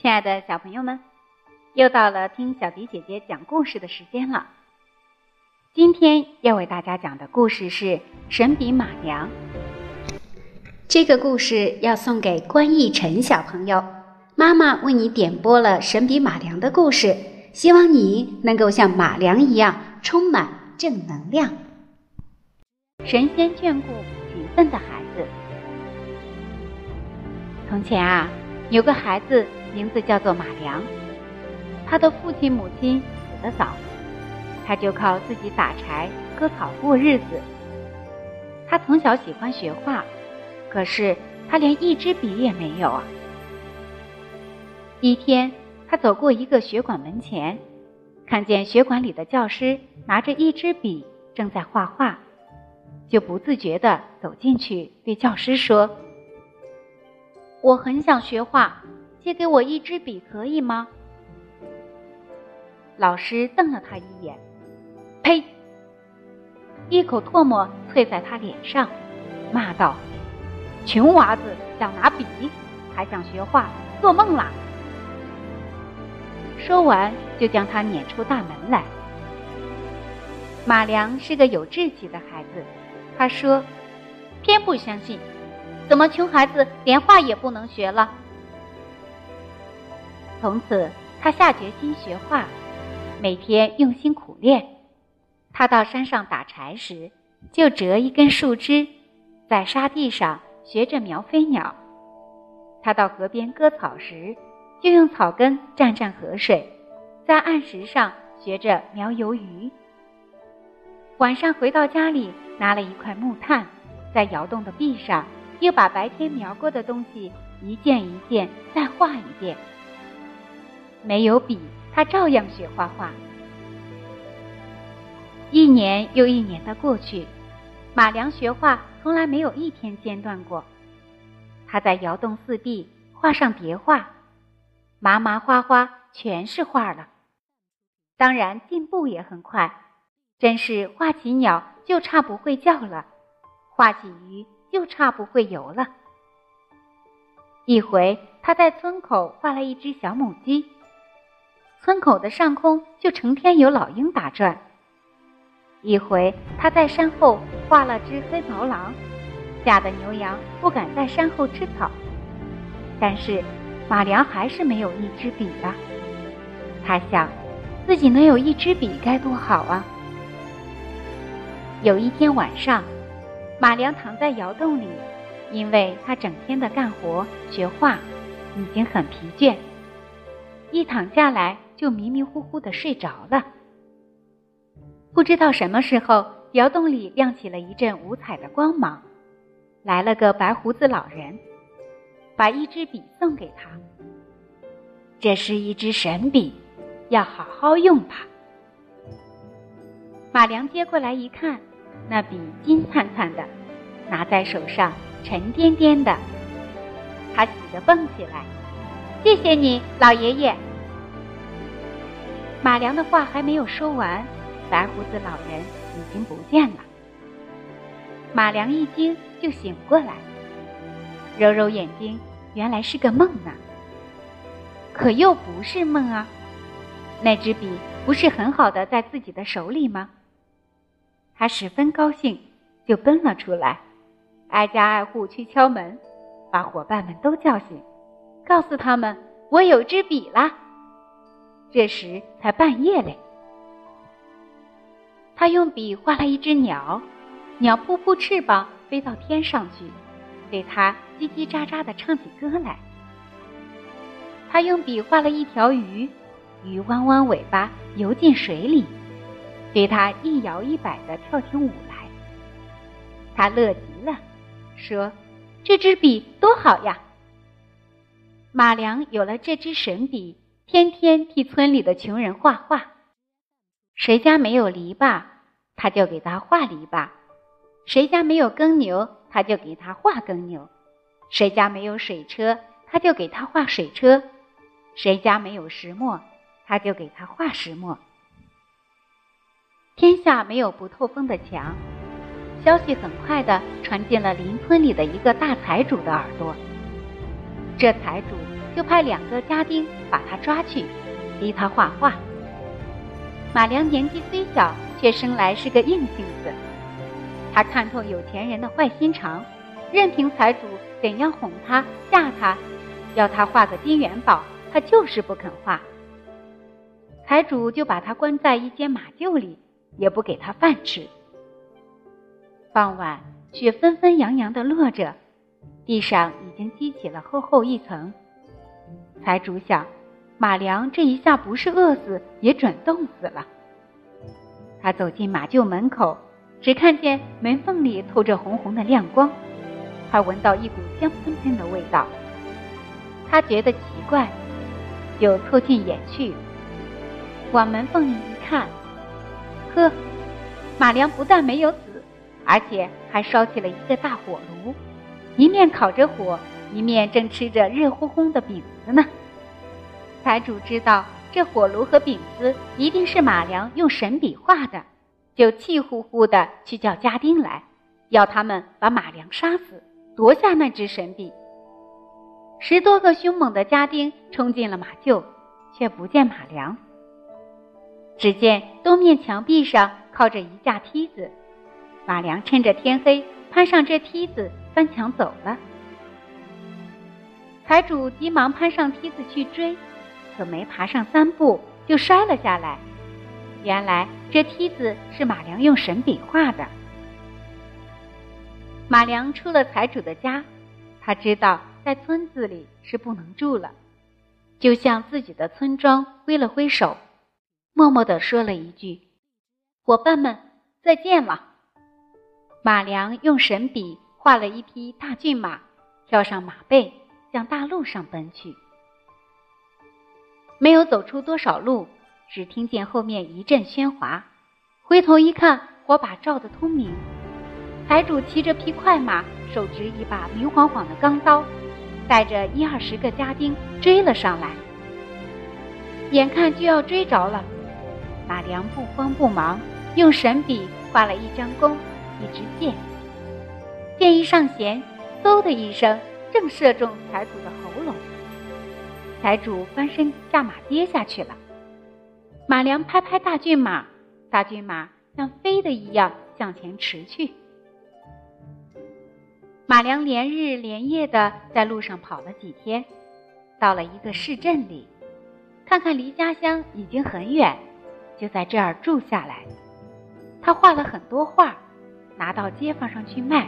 亲爱的小朋友们，又到了听小迪姐姐讲故事的时间了。今天要为大家讲的故事是《神笔马良》。这个故事要送给关逸晨小朋友，妈妈为你点播了《神笔马良》的故事，希望你能够像马良一样充满正能量。神仙眷顾勤奋的孩子。从前啊，有个孩子。名字叫做马良，他的父亲母亲死得早，他就靠自己打柴割草过日子。他从小喜欢学画，可是他连一支笔也没有啊。一天，他走过一个学馆门前，看见学馆里的教师拿着一支笔正在画画，就不自觉地走进去对教师说：“我很想学画。”借给我一支笔可以吗？老师瞪了他一眼，呸！一口唾沫啐在他脸上，骂道：“穷娃子想拿笔，还想学画，做梦啦！”说完，就将他撵出大门来。马良是个有志气的孩子，他说：“偏不相信，怎么穷孩子连画也不能学了？”从此，他下决心学画，每天用心苦练。他到山上打柴时，就折一根树枝，在沙地上学着描飞鸟；他到河边割草时，就用草根蘸蘸河水，在岸石上学着描鱿鱼。晚上回到家里，拿了一块木炭，在窑洞的壁上，又把白天描过的东西一件一件再画一遍。没有笔，他照样学画画。一年又一年的过去，马良学画从来没有一天间断过。他在窑洞四壁画上叠画，麻麻花花全是画了。当然进步也很快，真是画起鸟就差不会叫了，画起鱼就差不会游了。一回，他在村口画了一只小母鸡。村口的上空就成天有老鹰打转。一回，他在山后画了只黑毛狼，吓得牛羊不敢在山后吃草。但是，马良还是没有一支笔啊。他想，自己能有一支笔该多好啊！有一天晚上，马良躺在窑洞里，因为他整天的干活学画，已经很疲倦。一躺下来。就迷迷糊糊的睡着了。不知道什么时候，窑洞里亮起了一阵五彩的光芒，来了个白胡子老人，把一支笔送给他。这是一支神笔，要好好用吧。马良接过来一看，那笔金灿灿的，拿在手上沉甸甸的，他喜得蹦起来：“谢谢你，老爷爷。”马良的话还没有说完，白胡子老人已经不见了。马良一惊就醒过来，揉揉眼睛，原来是个梦呢。可又不是梦啊，那支笔不是很好的在自己的手里吗？他十分高兴，就奔了出来，挨家挨户去敲门，把伙伴们都叫醒，告诉他们我有支笔啦。这时才半夜嘞，他用笔画了一只鸟，鸟扑扑翅膀飞到天上去，对他叽叽喳喳的唱起歌来。他用笔画了一条鱼，鱼弯弯尾巴游进水里，对他一摇一摆的跳起舞来。他乐极了，说：“这支笔多好呀！”马良有了这支神笔。天天替村里的穷人画画，谁家没有篱笆，他就给他画篱笆；谁家没有耕牛，他就给他画耕牛；谁家没有水车，他就给他画水车；谁家没有石磨，他就给他画石磨。天下没有不透风的墙，消息很快的传进了邻村里的一个大财主的耳朵。这财主。就派两个家丁把他抓去，逼他画画。马良年纪虽小，却生来是个硬性子。他看透有钱人的坏心肠，任凭财主怎样哄他、吓他，要他画个金元宝，他就是不肯画。财主就把他关在一间马厩里，也不给他饭吃。傍晚，雪纷纷扬扬的落着，地上已经积起了厚厚一层。财主想，马良这一下不是饿死，也准冻死了。他走进马厩门口，只看见门缝里透着红红的亮光，他闻到一股香喷喷的味道。他觉得奇怪，就凑近眼去，往门缝里一看，呵，马良不但没有死，而且还烧起了一个大火炉，一面烤着火。一面正吃着热烘烘的饼子呢。财主知道这火炉和饼子一定是马良用神笔画的，就气呼呼的去叫家丁来，要他们把马良杀死，夺下那支神笔。十多个凶猛的家丁冲进了马厩，却不见马良。只见东面墙壁上靠着一架梯子，马良趁着天黑攀上这梯子翻墙走了。财主急忙攀上梯子去追，可没爬上三步就摔了下来。原来这梯子是马良用神笔画的。马良出了财主的家，他知道在村子里是不能住了，就向自己的村庄挥了挥手，默默地说了一句：“伙伴们，再见了。”马良用神笔画了一匹大骏马，跳上马背。向大路上奔去，没有走出多少路，只听见后面一阵喧哗。回头一看，火把照得通明。财主骑着匹快马，手执一把明晃晃的钢刀，带着一二十个家丁追了上来。眼看就要追着了，马良不慌不忙，用神笔画了一张弓，一支箭。箭一上弦，嗖的一声。正射中财主的喉咙，财主翻身下马跌下去了。马良拍拍大骏马，大骏马像飞的一样向前驰去。马良连日连夜的在路上跑了几天，到了一个市镇里，看看离家乡已经很远，就在这儿住下来。他画了很多画，拿到街坊上去卖，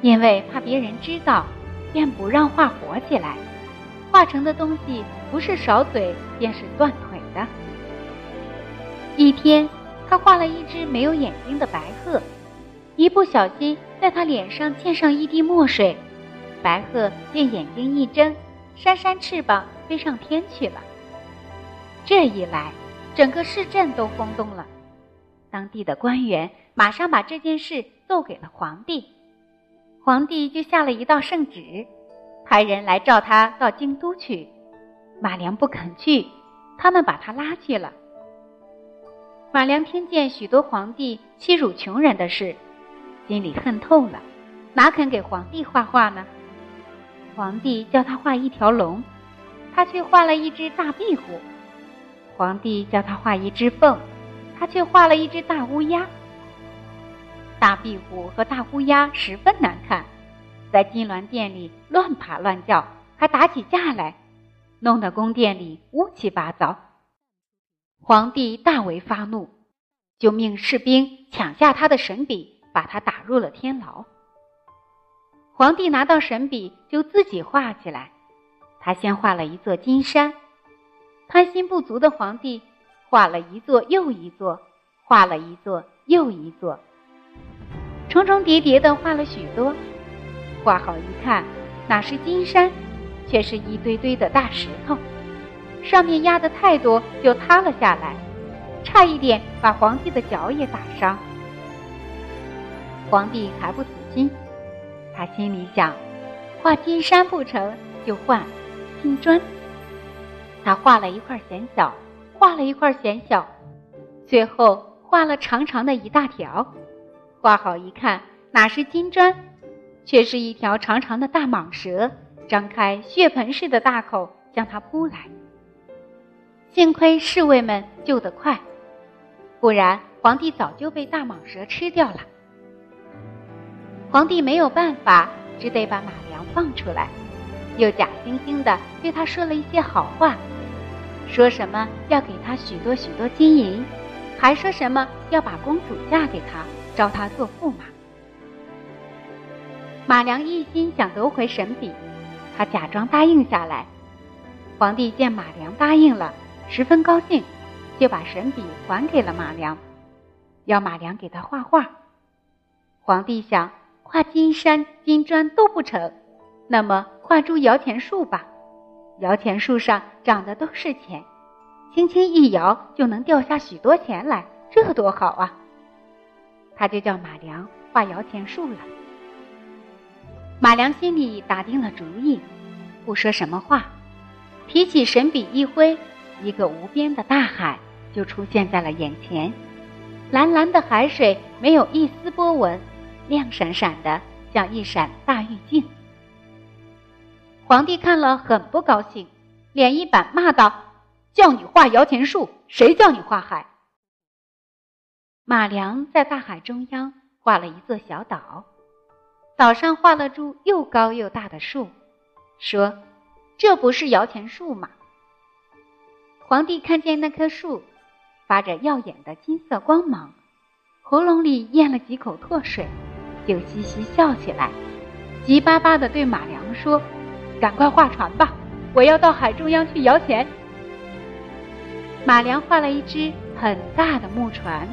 因为怕别人知道。便不让画活起来，画成的东西不是少嘴便是断腿的。一天，他画了一只没有眼睛的白鹤，一不小心在他脸上溅上一滴墨水，白鹤便眼睛一睁，扇扇翅膀飞上天去了。这一来，整个市镇都轰动了，当地的官员马上把这件事奏给了皇帝。皇帝就下了一道圣旨，派人来召他到京都去。马良不肯去，他们把他拉去了。马良听见许多皇帝欺辱穷人的事，心里恨透了，哪肯给皇帝画画呢？皇帝叫他画一条龙，他却画了一只大壁虎；皇帝叫他画一只凤，他却画了一只大乌鸦。大壁虎和大乌鸦十分难看，在金銮殿里乱爬乱叫，还打起架来，弄得宫殿里乌七八糟。皇帝大为发怒，就命士兵抢下他的神笔，把他打入了天牢。皇帝拿到神笔，就自己画起来。他先画了一座金山，贪心不足的皇帝画了一座又一座，画了一座又一座。重重叠叠的画了许多，画好一看，哪是金山，却是一堆堆的大石头，上面压的太多，就塌了下来，差一点把皇帝的脚也打伤。皇帝还不死心，他心里想，画金山不成就换金砖。他画了一块嫌小，画了一块嫌小，最后画了长长的一大条。画好一看，哪是金砖，却是一条长长的大蟒蛇，张开血盆似的大口向他扑来。幸亏侍卫们救得快，不然皇帝早就被大蟒蛇吃掉了。皇帝没有办法，只得把马良放出来，又假惺惺的对他说了一些好话，说什么要给他许多许多金银，还说什么要把公主嫁给他，招他做驸马。马良一心想夺回神笔，他假装答应下来。皇帝见马良答应了。十分高兴，就把神笔还给了马良，要马良给他画画。皇帝想画金山金砖都不成，那么画株摇钱树吧。摇钱树上长的都是钱，轻轻一摇就能掉下许多钱来，这多好啊！他就叫马良画摇钱树了。马良心里打定了主意，不说什么话，提起神笔一挥。一个无边的大海就出现在了眼前，蓝蓝的海水没有一丝波纹，亮闪闪的，像一闪大玉镜。皇帝看了很不高兴，脸一板，骂道：“叫你画摇钱树，谁叫你画海？”马良在大海中央画了一座小岛，岛上画了株又高又大的树，说：“这不是摇钱树吗？”皇帝看见那棵树，发着耀眼的金色光芒，喉咙里咽了几口唾水，就嘻嘻笑起来，急巴巴地对马良说：“赶快画船吧，我要到海中央去摇钱。”马良画了一只很大的木船，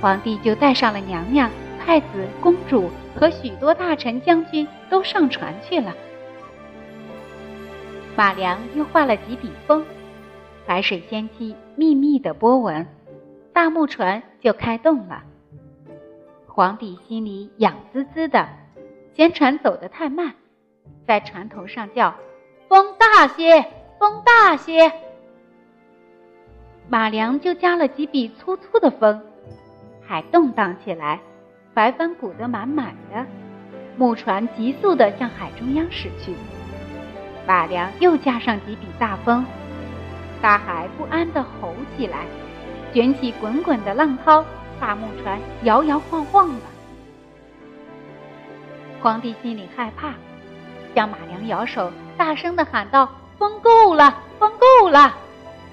皇帝就带上了娘娘、太子、公主和许多大臣、将军都上船去了。马良又画了几笔风。海水掀起密密的波纹，大木船就开动了。皇帝心里痒滋滋的，嫌船走得太慢，在船头上叫：“风大些，风大些。”马良就加了几笔粗粗的风，海动荡起来，白帆鼓得满满的，木船急速的向海中央驶去。马良又加上几笔大风。大海不安地吼起来，卷起滚滚的浪涛，大木船摇摇晃晃的。皇帝心里害怕，向马良摇手，大声地喊道：“风够了，风够了！”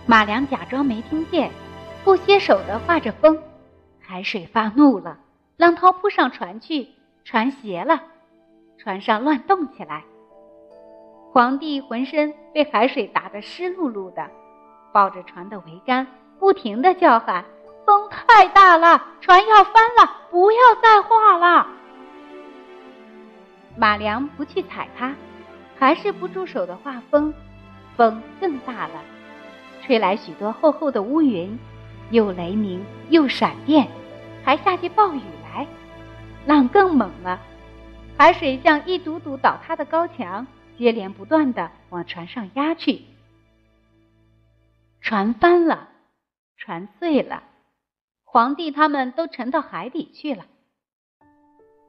马良假装没听见，不歇手地画着风。海水发怒了，浪涛扑上船去，船斜了，船上乱动起来。皇帝浑身被海水打得湿漉漉的。抱着船的桅杆，不停的叫喊：“风太大了，船要翻了，不要再画了。”马良不去踩它，还是不住手的画风，风更大了，吹来许多厚厚的乌云，又雷鸣又闪电，还下起暴雨来，浪更猛了，海水像一堵堵倒塌的高墙，接连不断的往船上压去。船翻了，船碎了，皇帝他们都沉到海底去了。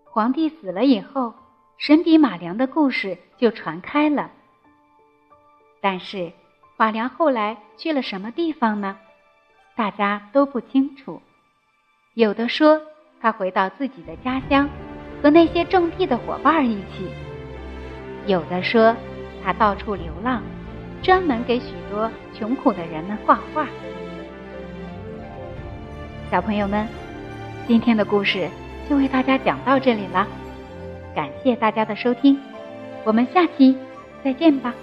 皇帝死了以后，神笔马良的故事就传开了。但是马良后来去了什么地方呢？大家都不清楚。有的说他回到自己的家乡，和那些种地的伙伴一起；有的说他到处流浪。专门给许多穷苦的人们画画。小朋友们，今天的故事就为大家讲到这里了，感谢大家的收听，我们下期再见吧。